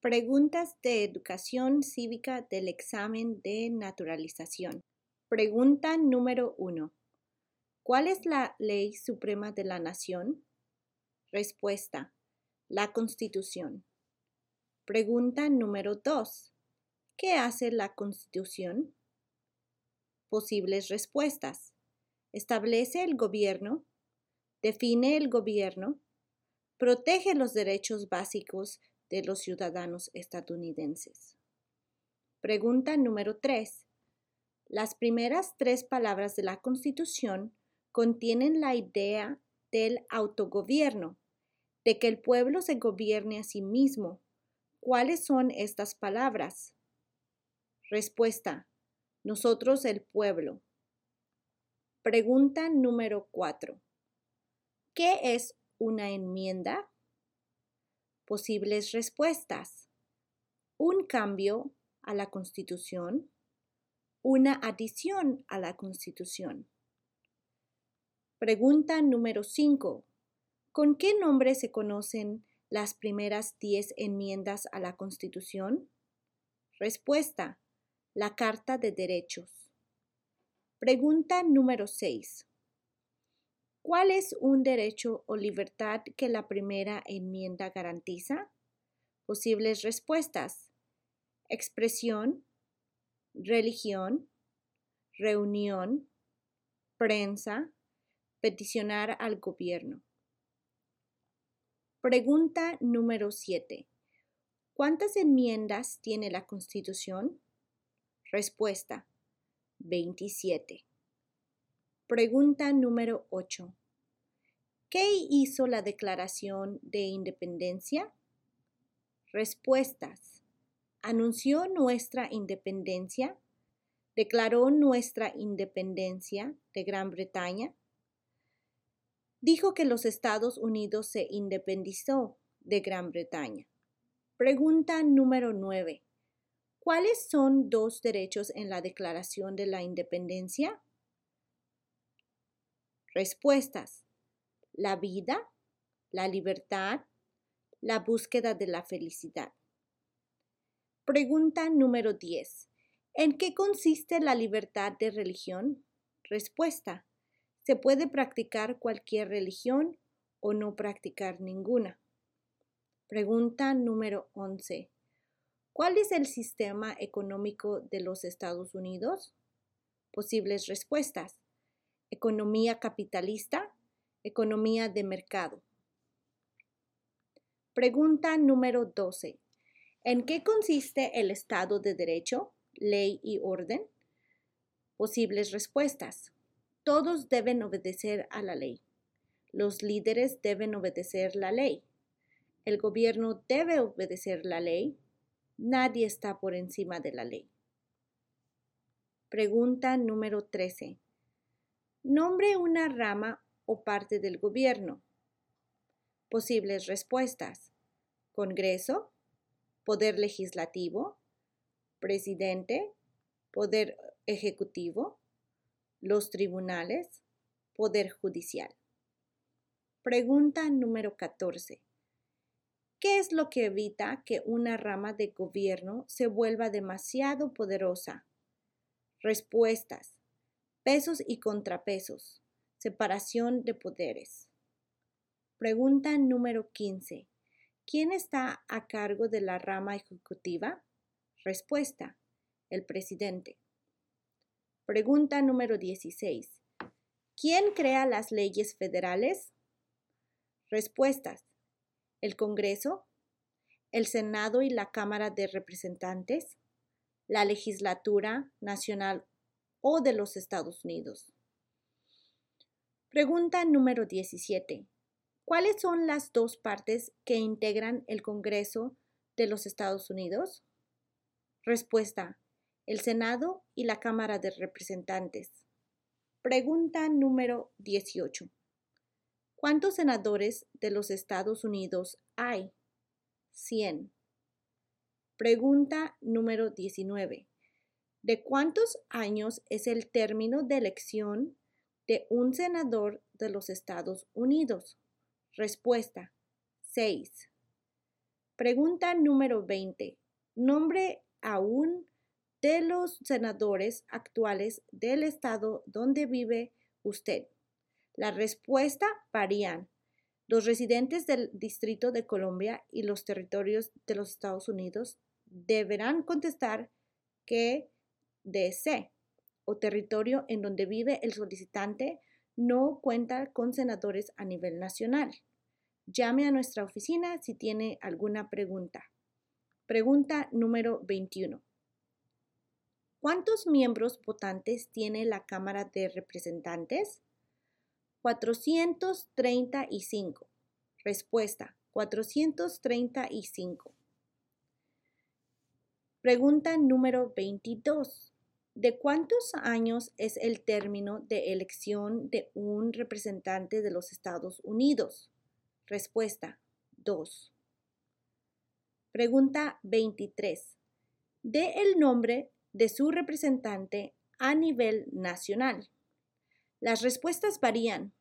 Preguntas de educación cívica del examen de naturalización. Pregunta número 1. ¿Cuál es la ley suprema de la nación? Respuesta. La Constitución. Pregunta número 2. ¿Qué hace la Constitución? Posibles respuestas. Establece el gobierno. Define el gobierno. Protege los derechos básicos de los ciudadanos estadounidenses. Pregunta número 3. Las primeras tres palabras de la Constitución contienen la idea del autogobierno, de que el pueblo se gobierne a sí mismo. ¿Cuáles son estas palabras? Respuesta. Nosotros el pueblo. Pregunta número 4. ¿Qué es una enmienda? Posibles respuestas. Un cambio a la Constitución. Una adición a la Constitución. Pregunta número 5. ¿Con qué nombre se conocen las primeras 10 enmiendas a la Constitución? Respuesta. La Carta de Derechos. Pregunta número 6. ¿Cuál es un derecho o libertad que la primera enmienda garantiza? Posibles respuestas. Expresión, religión, reunión, prensa, peticionar al gobierno. Pregunta número 7. ¿Cuántas enmiendas tiene la Constitución? Respuesta. 27. Pregunta número 8. ¿Qué hizo la Declaración de Independencia? Respuestas. Anunció nuestra independencia, declaró nuestra independencia de Gran Bretaña, dijo que los Estados Unidos se independizó de Gran Bretaña. Pregunta número 9. ¿Cuáles son dos derechos en la Declaración de la Independencia? Respuestas. La vida, la libertad, la búsqueda de la felicidad. Pregunta número 10. ¿En qué consiste la libertad de religión? Respuesta. Se puede practicar cualquier religión o no practicar ninguna. Pregunta número 11. ¿Cuál es el sistema económico de los Estados Unidos? Posibles respuestas economía capitalista, economía de mercado. Pregunta número 12. ¿En qué consiste el Estado de Derecho, ley y orden? Posibles respuestas. Todos deben obedecer a la ley. Los líderes deben obedecer la ley. El gobierno debe obedecer la ley. Nadie está por encima de la ley. Pregunta número 13. Nombre una rama o parte del gobierno. Posibles respuestas. Congreso, Poder Legislativo, Presidente, Poder Ejecutivo, los tribunales, Poder Judicial. Pregunta número 14. ¿Qué es lo que evita que una rama de gobierno se vuelva demasiado poderosa? Respuestas Pesos y contrapesos. Separación de poderes. Pregunta número 15. ¿Quién está a cargo de la rama ejecutiva? Respuesta. El presidente. Pregunta número 16. ¿Quién crea las leyes federales? Respuestas. El Congreso, el Senado y la Cámara de Representantes, la Legislatura Nacional o de los Estados Unidos. Pregunta número 17. ¿Cuáles son las dos partes que integran el Congreso de los Estados Unidos? Respuesta. El Senado y la Cámara de Representantes. Pregunta número 18. ¿Cuántos senadores de los Estados Unidos hay? 100. Pregunta número 19. ¿De cuántos años es el término de elección de un senador de los Estados Unidos? Respuesta. 6. Pregunta número 20. Nombre aún de los senadores actuales del estado donde vive usted. La respuesta varían. Los residentes del Distrito de Colombia y los territorios de los Estados Unidos deberán contestar que DC o territorio en donde vive el solicitante no cuenta con senadores a nivel nacional. Llame a nuestra oficina si tiene alguna pregunta. Pregunta número 21. ¿Cuántos miembros votantes tiene la Cámara de Representantes? 435. Respuesta. 435. Pregunta número 22. ¿De cuántos años es el término de elección de un representante de los Estados Unidos? Respuesta. 2. Pregunta 23. De el nombre de su representante a nivel nacional. Las respuestas varían.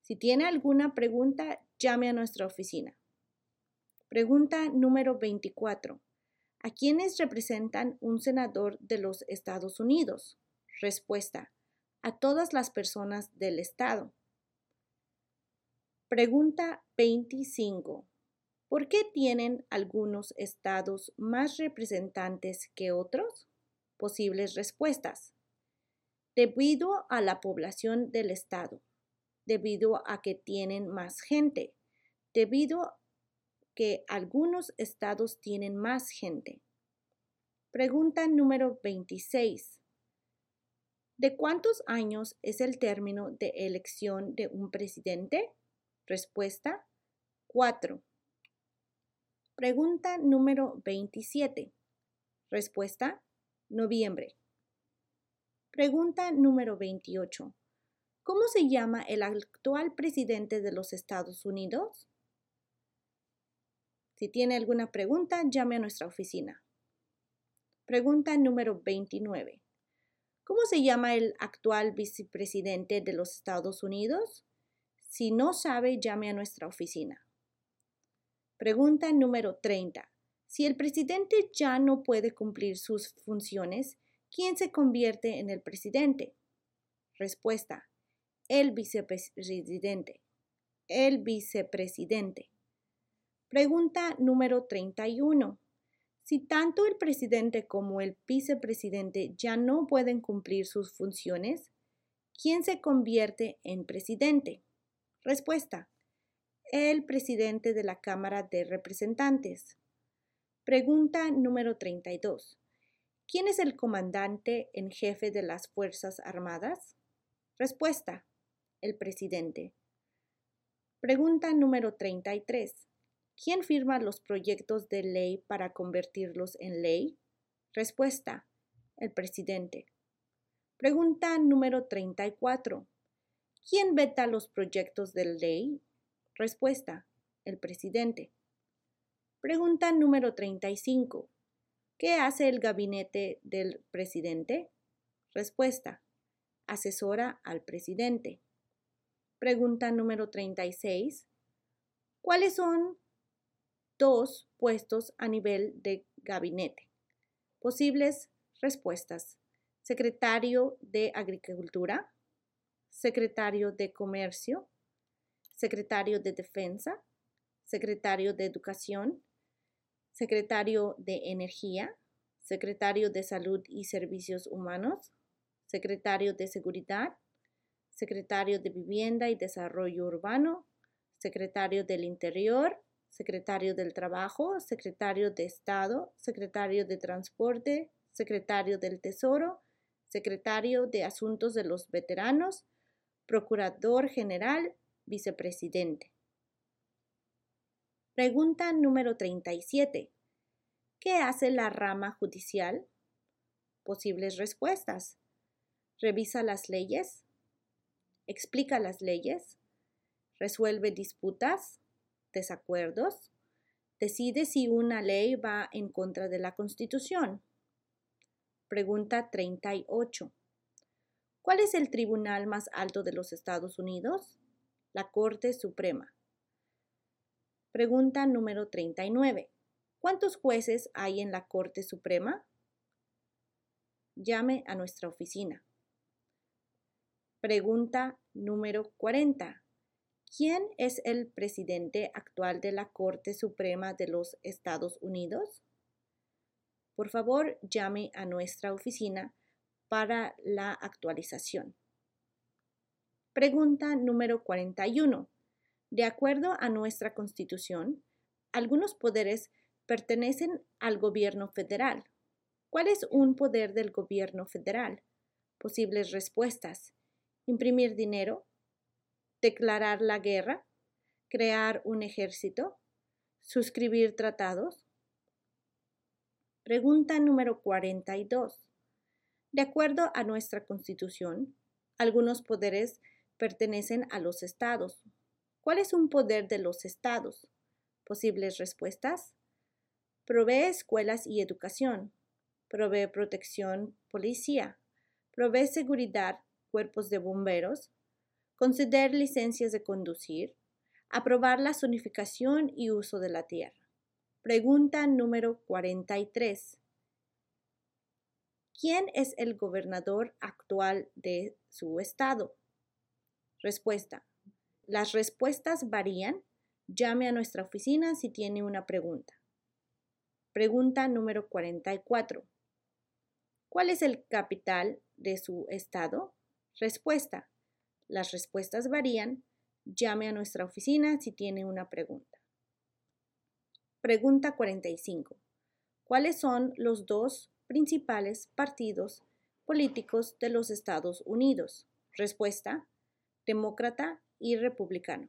Si tiene alguna pregunta, llame a nuestra oficina. Pregunta número 24. ¿A quiénes representan un senador de los Estados Unidos? Respuesta. A todas las personas del Estado. Pregunta 25. ¿Por qué tienen algunos estados más representantes que otros? Posibles respuestas. Debido a la población del estado, debido a que tienen más gente, debido que algunos estados tienen más gente. Pregunta número 26. ¿De cuántos años es el término de elección de un presidente? Respuesta 4. Pregunta número 27. Respuesta noviembre. Pregunta número 28. ¿Cómo se llama el actual presidente de los Estados Unidos? Si tiene alguna pregunta, llame a nuestra oficina. Pregunta número 29. ¿Cómo se llama el actual vicepresidente de los Estados Unidos? Si no sabe, llame a nuestra oficina. Pregunta número 30. Si el presidente ya no puede cumplir sus funciones, ¿quién se convierte en el presidente? Respuesta. El vicepresidente. El vicepresidente. Pregunta número 31. Si tanto el presidente como el vicepresidente ya no pueden cumplir sus funciones, ¿quién se convierte en presidente? Respuesta. El presidente de la Cámara de Representantes. Pregunta número 32. ¿Quién es el comandante en jefe de las Fuerzas Armadas? Respuesta. El presidente. Pregunta número 33. ¿Quién firma los proyectos de ley para convertirlos en ley? Respuesta. El presidente. Pregunta número 34. ¿Quién veta los proyectos de ley? Respuesta. El presidente. Pregunta número 35. ¿Qué hace el gabinete del presidente? Respuesta. Asesora al presidente. Pregunta número 36. ¿Cuáles son dos puestos a nivel de gabinete. Posibles respuestas. Secretario de Agricultura, Secretario de Comercio, Secretario de Defensa, Secretario de Educación, Secretario de Energía, Secretario de Salud y Servicios Humanos, Secretario de Seguridad, Secretario de Vivienda y Desarrollo Urbano, Secretario del Interior, secretario del Trabajo, secretario de Estado, secretario de Transporte, secretario del Tesoro, secretario de Asuntos de los Veteranos, procurador general, vicepresidente. Pregunta número 37. ¿Qué hace la rama judicial? Posibles respuestas. Revisa las leyes. Explica las leyes. Resuelve disputas desacuerdos, decide si una ley va en contra de la Constitución. Pregunta 38. ¿Cuál es el tribunal más alto de los Estados Unidos? La Corte Suprema. Pregunta número 39. ¿Cuántos jueces hay en la Corte Suprema? Llame a nuestra oficina. Pregunta número 40. ¿Quién es el presidente actual de la Corte Suprema de los Estados Unidos? Por favor, llame a nuestra oficina para la actualización. Pregunta número 41. De acuerdo a nuestra Constitución, algunos poderes pertenecen al gobierno federal. ¿Cuál es un poder del gobierno federal? Posibles respuestas. Imprimir dinero, declarar la guerra, crear un ejército, suscribir tratados. Pregunta número 42. De acuerdo a nuestra Constitución, algunos poderes pertenecen a los estados. ¿Cuál es un poder de los estados? Posibles respuestas. Provee escuelas y educación. Provee protección, policía. Provee seguridad, cuerpos de bomberos. Conceder licencias de conducir. Aprobar la zonificación y uso de la tierra. Pregunta número 43. ¿Quién es el gobernador actual de su estado? Respuesta. Las respuestas varían. Llame a nuestra oficina si tiene una pregunta. Pregunta número 44. ¿Cuál es el capital de su estado? Respuesta. Las respuestas varían. Llame a nuestra oficina si tiene una pregunta. Pregunta 45. ¿Cuáles son los dos principales partidos políticos de los Estados Unidos? Respuesta demócrata y republicano.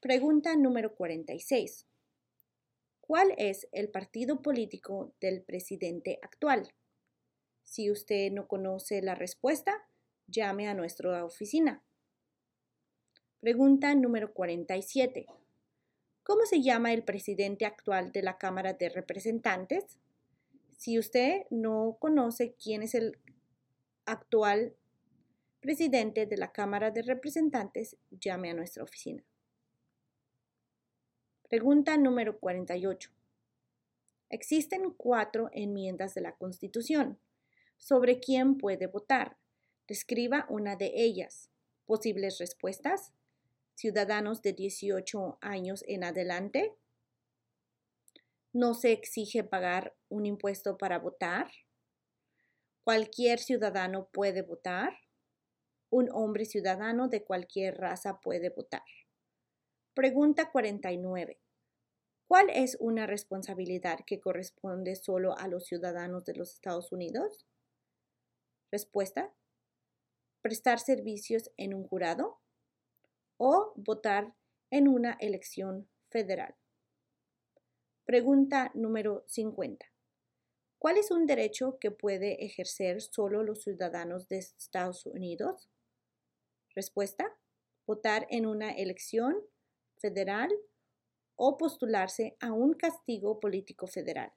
Pregunta número 46. ¿Cuál es el partido político del presidente actual? Si usted no conoce la respuesta, llame a nuestra oficina. Pregunta número 47. ¿Cómo se llama el presidente actual de la Cámara de Representantes? Si usted no conoce quién es el actual presidente de la Cámara de Representantes, llame a nuestra oficina. Pregunta número 48. Existen cuatro enmiendas de la Constitución. ¿Sobre quién puede votar? Describa una de ellas. Posibles respuestas. Ciudadanos de 18 años en adelante. No se exige pagar un impuesto para votar. Cualquier ciudadano puede votar un hombre ciudadano de cualquier raza puede votar. Pregunta 49. ¿Cuál es una responsabilidad que corresponde solo a los ciudadanos de los Estados Unidos? Respuesta. Prestar servicios en un jurado o votar en una elección federal. Pregunta número 50. ¿Cuál es un derecho que puede ejercer solo los ciudadanos de Estados Unidos? Respuesta, votar en una elección federal o postularse a un castigo político federal.